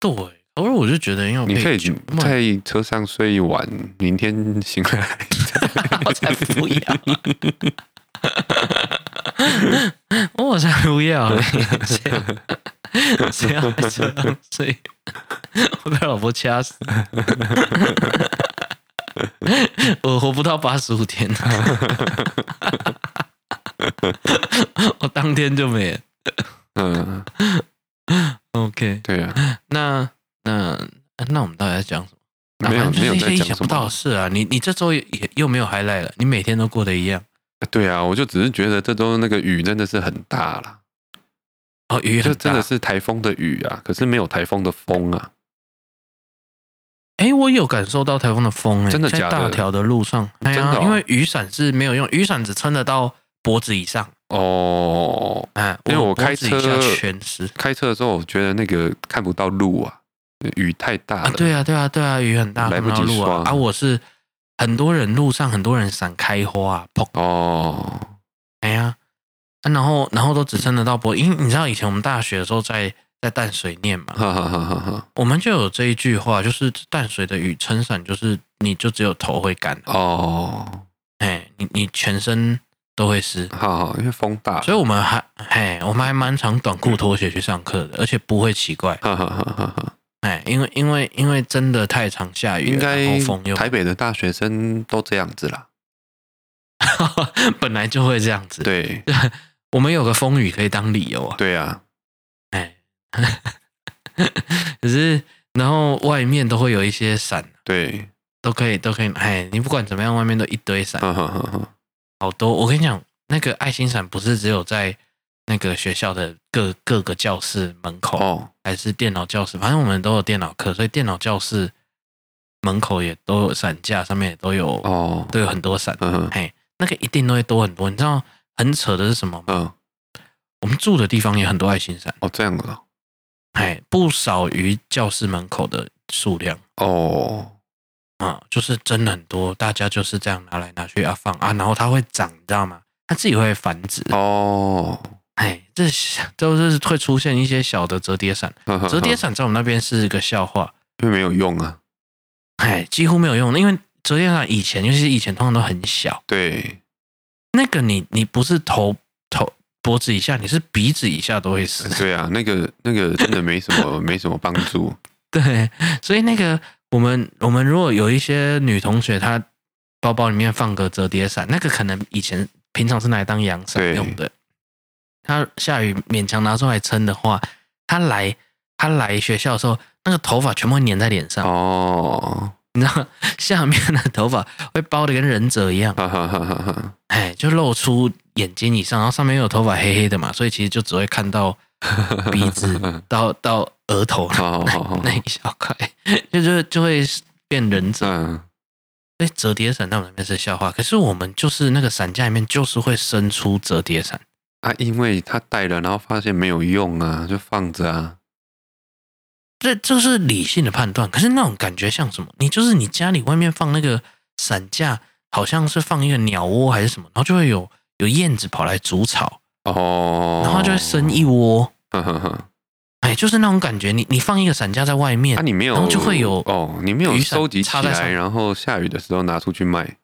对，烤肉我就觉得要。你可以在车上睡一晚，明天醒来 我才不要，我才不要，谁要在车上睡？我被老婆掐死。我活不到八十五天，我当天就没了。嗯，OK，对啊。那那那我们到底在讲什么？没有，没有在讲。想不到的事啊，你你这周也又没有 highlight 了，你每天都过得一样。对啊，我就只是觉得这周那个雨真的是很大了。哦，雨就真的是台风的雨啊，可是没有台风的风啊。哎，我有感受到台风的风，哎，真的假的？在大条的路上，哎呀，因为雨伞是没有用，雨伞只撑得到脖子以上。哦，哎，因为我开车全湿，开车的时候我觉得那个看不到路啊，雨太大了。对啊，对啊，对啊，雨很大，来不及刷。啊，我是很多人路上很多人伞开花，砰。哦，哎呀，然后然后都只撑得到脖，因为你知道以前我们大学的时候在。在淡水念嘛，哈哈哈哈我们就有这一句话，就是淡水的雨撑伞，就是你就只有头会干哦，哎，你你全身都会湿，好好，因为风大，所以我们还嘿，我们还蛮常短裤拖鞋去上课的，而且不会奇怪，哎，因为因为因为真的太常下雨，应该台北的大学生都这样子啦，本来就会这样子，对，我们有个风雨可以当理由啊，对啊。哎 可是，然后外面都会有一些伞，对，都可以，都可以。哎，你不管怎么样，外面都一堆伞，好多。我跟你讲，那个爱心伞不是只有在那个学校的各各个教室门口，哦，还是电脑教室，反正我们都有电脑课，所以电脑教室门口也都有伞架，上面也都有，哦，都有很多伞。嘿，那个一定都会多很多。你知道很扯的是什么吗？嗯，我们住的地方也很多爱心伞。哦，这样的。哎，不少于教室门口的数量哦，啊，就是真的很多，大家就是这样拿来拿去啊放啊，然后它会长，你知道吗？它自己会繁殖哦。哎，这都是会出现一些小的折叠伞，折叠伞在我们那边是一个笑话，因为没有用啊。哎，几乎没有用，因为折叠伞以前，尤其是以前，通常都很小。对，那个你你不是头头。脖子以下，你是鼻子以下都会死。对啊，那个那个真的没什么 没什么帮助。对，所以那个我们我们如果有一些女同学，她包包里面放个折叠伞，那个可能以前平常是拿来当阳伞用的。她下雨勉强拿出来撑的话，他来他来学校的时候，那个头发全部会粘在脸上。哦，你知道下面的头发会包的跟忍者一样。哈哈哈哈哈！哎，就露出。眼睛以上，然后上面又有头发黑黑的嘛，所以其实就只会看到鼻子 到到额头那那一小块，就就就会变忍者。哎，折叠伞在我们那边是笑话，可是我们就是那个伞架里面就是会伸出折叠伞。啊，因为他带了，然后发现没有用啊，就放着啊。这这是理性的判断，可是那种感觉像什么？你就是你家里外面放那个伞架，好像是放一个鸟窝还是什么，然后就会有有燕子跑来筑巢哦，然后就会生一窝。呵呵呵，哎，就是那种感觉。你你放一个伞架在外面，啊，你没有，然后就会有哦，你没有收集起来，然后下雨的时候拿出去卖，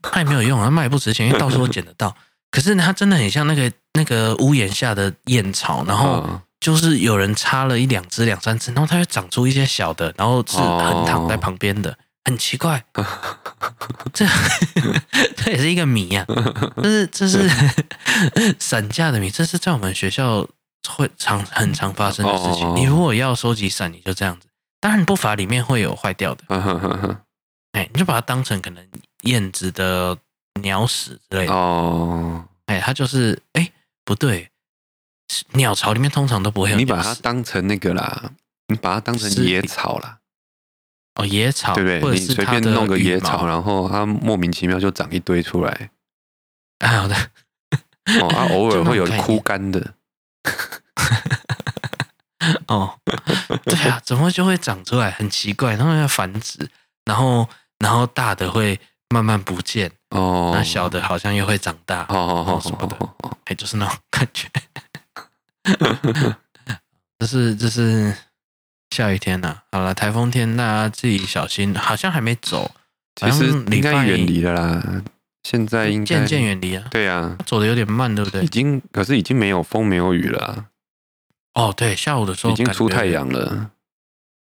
它也没有用啊，卖不值钱，因为到处都捡得到。可是它真的很像那个那个屋檐下的燕巢，然后就是有人插了一两只、两三只，然后它会长出一些小的，然后是横躺在旁边的，很奇怪。这 这也是一个谜啊，这是这是 伞架的谜，这是在我们学校会常很常发生的事情。你如果要收集伞，你就这样子，当然不乏里面会有坏掉的，哎，你就把它当成可能燕子的。鸟屎之类的哦，哎，它就是哎，不对，鸟巢里面通常都不会有。你把它当成那个啦，你把它当成野草啦。哦，野草，对不对？你随便弄个野草，然后它莫名其妙就长一堆出来。好的，哦，它偶尔会有枯干的。哦，对啊，怎么就会长出来？很奇怪，它们要繁殖，然后然后大的会。慢慢不见哦，那小的好像又会长大哦哦哦什么的，哎，就是那种感觉。这是这是下雨天呐、啊，好了，台风天大家自己小心。好像还没走，其实应该远离了啦。现在应该渐渐远离啊。对啊，走的有点慢，对不对？已经，可是已经没有风，没有雨了、啊。哦，对，下午的时候已经出太阳了。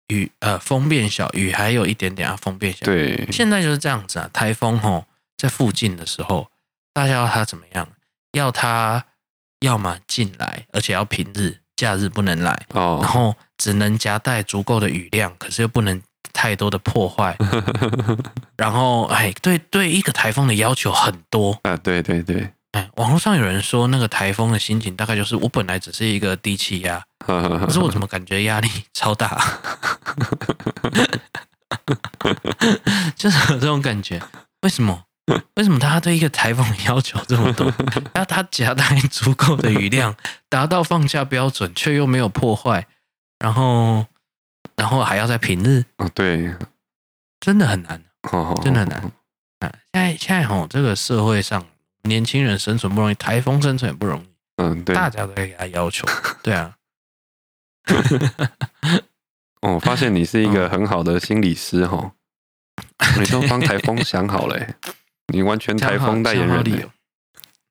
雨呃，风变小，雨还有一点点啊，风变小。对，现在就是这样子啊。台风吼在附近的时候，大家要他怎么样？要他要么进来，而且要平日、假日不能来哦。然后只能夹带足够的雨量，可是又不能太多的破坏。然后哎，对对，一个台风的要求很多啊。对对对。哎，网络上有人说，那个台风的心情大概就是，我本来只是一个低气压，可是我怎么感觉压力超大？就是有这种感觉。为什么？为什么他对一个台风要求这么多？要他夹带足够的雨量，达到放假标准，却又没有破坏，然后，然后还要在平日？哦，对，真的很难，真的很难。啊，现在现在吼，这个社会上。年轻人生存不容易，台风生存也不容易。嗯，对，大家都会给他要求。对啊。哦，我发现你是一个很好的心理师哈，你都帮台风想好了，你完全台风代言人。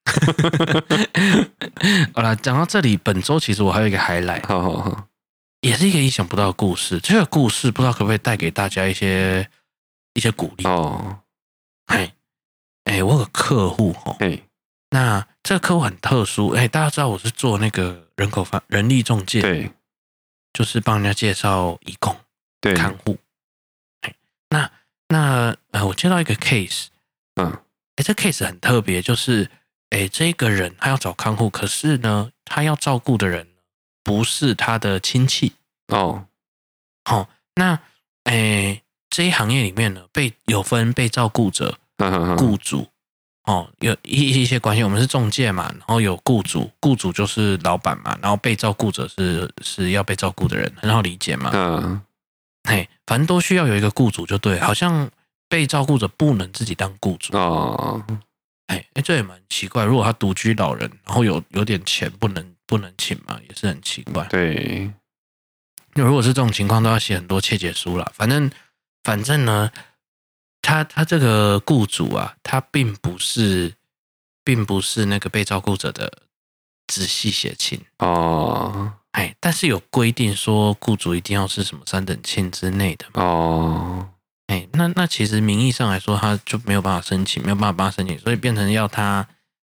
好了，讲到这里，本周其实我还有一个 highlight，好好好，也是一个意想不到的故事。这个故事不知道可不可以带给大家一些一些鼓励哦。嘿。哎，我有个客户哈，哎，那这个客户很特殊，哎，大家知道我是做那个人口方人力中介，对，就是帮人家介绍义工、对，看护。哎，那那呃，我接到一个 case，嗯，哎，这 case 很特别，就是哎，这个人他要找看护，可是呢，他要照顾的人不是他的亲戚哦，好、哦，那哎，这一行业里面呢，被有分被照顾者。雇主哦，有一一些关系，我们是中介嘛，然后有雇主，雇主就是老板嘛，然后被照顾者是是要被照顾的人，很好理解嘛。嗯，嘿，反正都需要有一个雇主就对，好像被照顾者不能自己当雇主哦。哎哎，这也蛮奇怪，如果他独居老人，然后有有点钱，不能不能请嘛，也是很奇怪。对，那如果是这种情况，都要写很多切结书了。反正反正呢。他他这个雇主啊，他并不是，并不是那个被照顾者的直系血亲哦，哎，但是有规定说雇主一定要是什么三等亲之内的哦，哎，那那其实名义上来说，他就没有办法申请，没有办法帮他申请，所以变成要他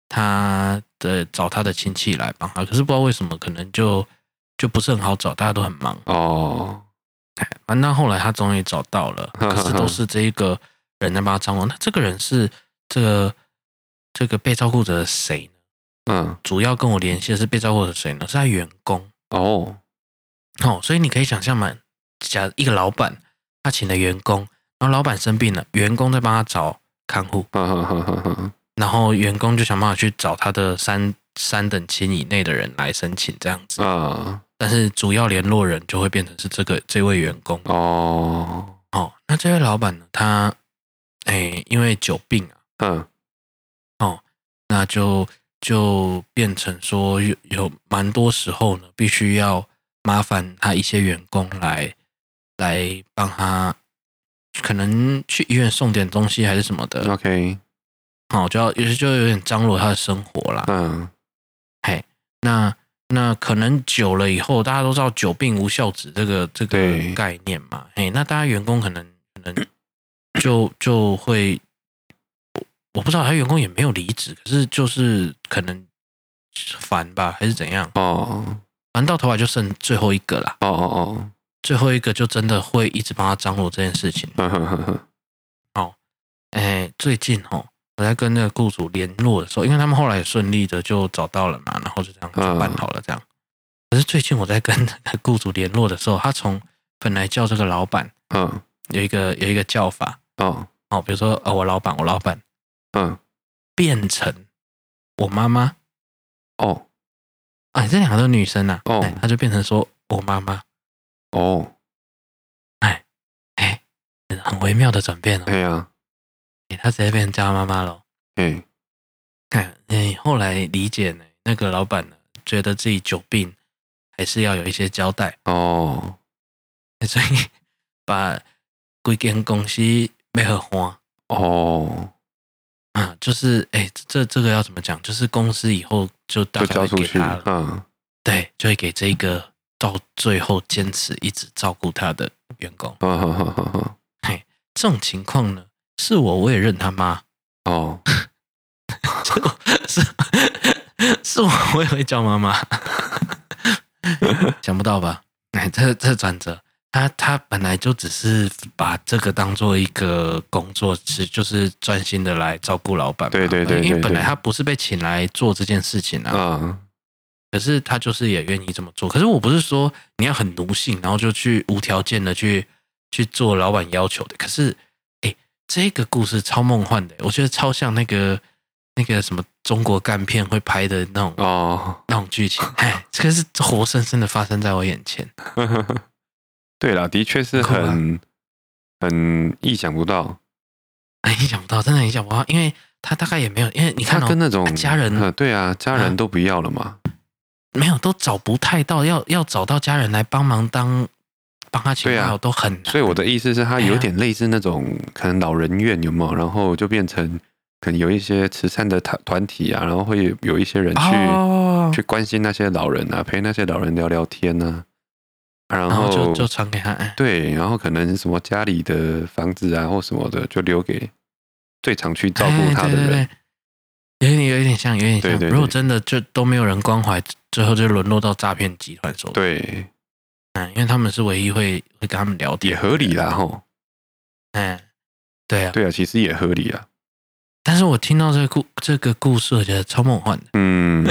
他的找他的亲戚来帮他，可是不知道为什么，可能就就不是很好找，大家都很忙哦，哎，反正后来他终于找到了，可是都是这一个。人在帮他张罗，那这个人是这个这个被照顾者谁呢？嗯，主要跟我联系的是被照顾者谁呢？是他员工哦哦，所以你可以想象嘛，假一个老板他请的员工，然后老板生病了，员工在帮他找看护，然后员工就想办法去找他的三三等亲以内的人来申请这样子啊。但是主要联络人就会变成是这个这位员工哦。哦，那这位老板呢？他哎，因为久病啊，嗯，哦，那就就变成说有有蛮多时候呢，必须要麻烦他一些员工来来帮他，可能去医院送点东西还是什么的。OK，好，就要有些就有点张罗他的生活啦。嗯，嘿，那那可能久了以后，大家都知道“久病无孝子”这个这个概念嘛。嘿，那大家员工可能可能 就就会，我我不知道他员工也没有离职，可是就是可能烦吧，还是怎样？哦，烦到头来就剩最后一个啦。哦哦哦，最后一个就真的会一直帮他张罗这件事情。好，哎，最近哦。我在跟那个雇主联络的时候，因为他们后来也顺利的就找到了嘛，然后就这样就办好了这样。可是最近我在跟 那个雇主联络的时候，他从本来叫这个老板，嗯，有一个有一个叫法，哦哦，比如说呃我老板我老板，嗯，变成我妈妈，哦，哎这两个都是女生呐，哦，他就变成说我妈妈，哦，哎哎，很微妙的转变哦，对呀。他直接变成叫他妈妈了。嗯，看，你后来理解呢？那个老板呢，觉得自己久病，还是要有一些交代哦。所以把归间公司没合花哦。啊，就是哎，这这个要怎么讲？就是公司以后就大概会给他了。嗯，对，就会给这个到最后坚持一直照顾他的员工。嗯哼哼哼哼。嘿，这种情况呢？是我，我也认他妈哦。是 是我，我也会叫妈妈。想不到吧？哎，这这转折，他他本来就只是把这个当做一个工作，是就是专心的来照顾老板。对对对，因为本来他不是被请来做这件事情啊。可是他就是也愿意这么做。可是我不是说你要很奴性，然后就去无条件的去去做老板要求的。可是。哎这个故事超梦幻的，我觉得超像那个那个什么中国干片会拍的那种哦，那种剧情。哎，这个是活生生的发生在我眼前。对了，的确是很很意想不到，很意想不到，真的意想不到，因为他大概也没有，因为你看、哦、他跟那种家人，对啊，家人都不要了嘛，没有，都找不太到，要要找到家人来帮忙当。帮他请好都很难，所以我的意思是，他有点类似那种可能老人院有没有？然后就变成可能有一些慈善的团团体啊，然后会有一些人去、哦、去关心那些老人啊，陪那些老人聊聊天啊，然后，然后就就传给他。对，然后可能什么家里的房子啊或什么的，就留给最常去照顾他的人。哎、对对对有点有一点像，有点像。对对对如果真的就都没有人关怀，最后就沦落到诈骗集团手里。对。因为他们是唯一会会跟他们聊天，也合理啦吼。嗯，对啊，对啊，其实也合理啊。但是我听到这个故这个故事，我觉得超梦幻的。嗯，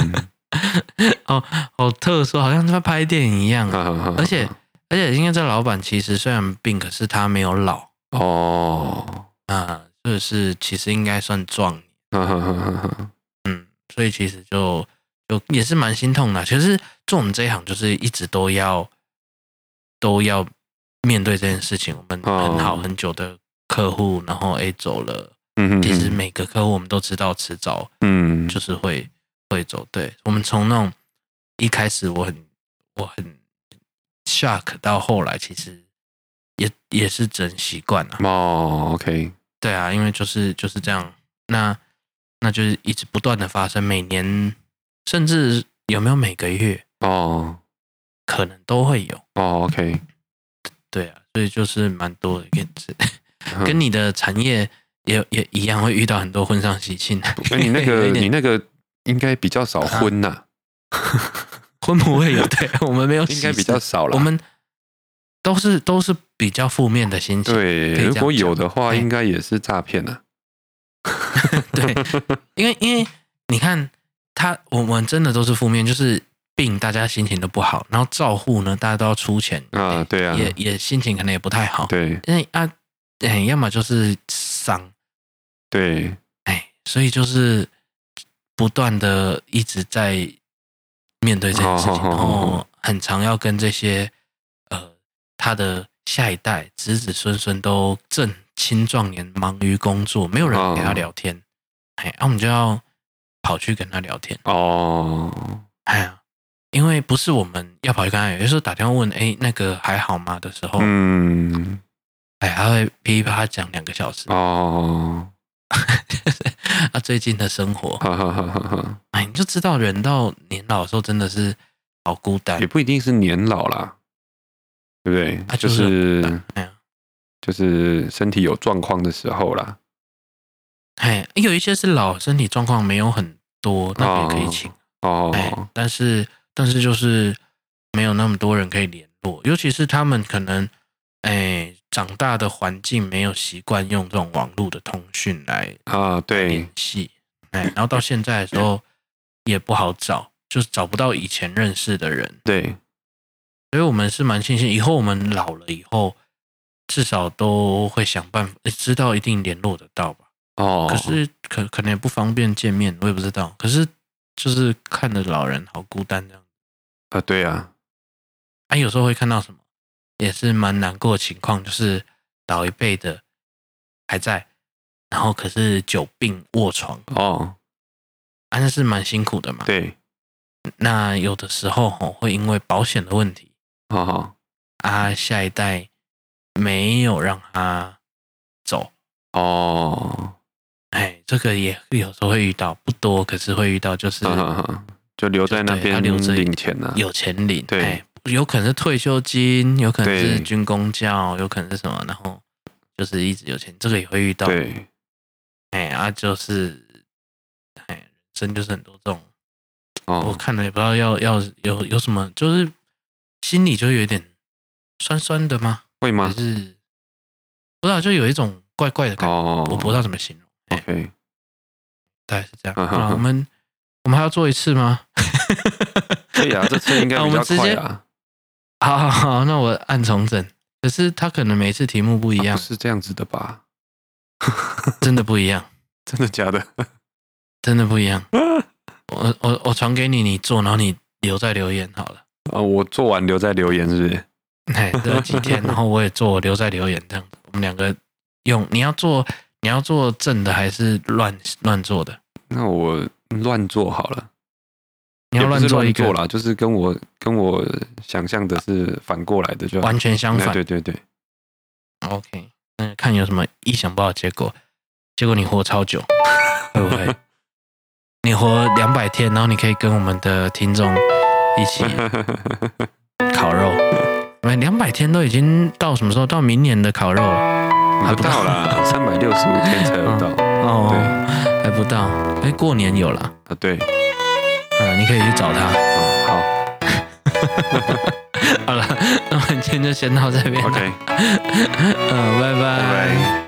哦，好特殊，好像在拍电影一样。而且而且，因为这老板其实虽然病，可是他没有老哦。啊，就是其实应该算壮年。嗯，所以其实就就也是蛮心痛的。其实做我们这一行，就是一直都要。都要面对这件事情。我们很好很久的客户，然后 A 走了。嗯，其实每个客户我们都知道，迟早嗯，就是会会走。对，我们从那种一开始我很我很 shock 到后来，其实也也是整习惯了。哦，OK，对啊，因为就是就是这样。那那就是一直不断的发生，每年甚至有没有每个月哦？可能都会有哦，OK，对啊，所以就是蛮多的例子，跟你的产业也也一样，会遇到很多婚丧喜庆。那你那个 你那个应该比较少婚呐，婚不会有，对我们没有，应该比较少了。我们都是都是比较负面的心情。对，如果有的话，应该也是诈骗了。对，因为因为你看他，我们真的都是负面，就是。病，大家心情都不好，然后照护呢，大家都要出钱啊，对啊，也也心情可能也不太好，对，因为啊，哎，要么就是伤，对，哎，所以就是不断的一直在面对这件事情，然后很常要跟这些呃他的下一代子子孙孙都正青壮年忙于工作，没有人陪他聊天，哎，然后我们就要跑去跟他聊天哦，哎呀，因为不是我们要跑去跟他聊，有时候打电话问，哎，那个还好吗的时候，嗯，哎，他会噼里啪啦讲两个小时哦。啊，最近的生活，哈哈哈哈哎，你就知道人到年老的时候真的是好孤单，也不一定是年老啦，对不对？啊、就是，就是哎，就是身体有状况的时候啦。哎，有一些是老，身体状况没有很多，那也可以请哦。哎，但是但是就是没有那么多人可以联络，尤其是他们可能。哎，长大的环境没有习惯用这种网络的通讯来啊，对联系。哎，然后到现在的时候也不好找，就是找不到以前认识的人。对，所以我们是蛮庆幸，以后我们老了以后，至少都会想办法，知道一定联络得到吧。哦，可是可可能也不方便见面，我也不知道。可是就是看着老人好孤单这样。啊，对啊，啊，有时候会看到什么？也是蛮难过的情况，就是老一辈的还在，然后可是久病卧床哦，啊，那是蛮辛苦的嘛。对，那有的时候吼会因为保险的问题，好好啊，下一代没有让他走哦，哎，这个也有时候会遇到，不多，可是会遇到，就是就留在那边留着领钱呢，有钱领，对。哎有可能是退休金，有可能是军工教，有可能是什么，然后就是一直有钱，这个也会遇到。对，哎啊，就是哎，人生就是很多这种，哦，我看了也不知道要要有有什么，就是心里就有点酸酸的吗？会吗？就是不知道，就有一种怪怪的感觉，哦，我不知道怎么形容。OK，大概是这样。啊，我们我们还要做一次吗？可以啊，这次应该比较快啊。好好好，那我按重整。可是他可能每次题目不一样，不是这样子的吧？真的不一样，真的假的？真的不一样。我我我传给你，你做，然后你留在留言好了。啊，我做完留在留言是不是？哎，这几天，然后我也做，留在留言这样子。我们两个用，你要做，你要做正的还是乱乱做的？那我乱做好了。你要乱做一个啦，就是跟我跟我想象的是反过来的，就完全相反。对对对，OK，那看有什么意想不到的结果。结果你活超久，会不会？你活两百天，然后你可以跟我们的听众一起 烤肉。我们两百天都已经到什么时候？到明年的烤肉了？还不到啦，三百六十五天才有到。哦，对，还不到。哎，过年有啦啊？对。嗯，你可以去找他。嗯，好。好了，那我们今天就先到这边。OK。嗯，拜拜。拜拜。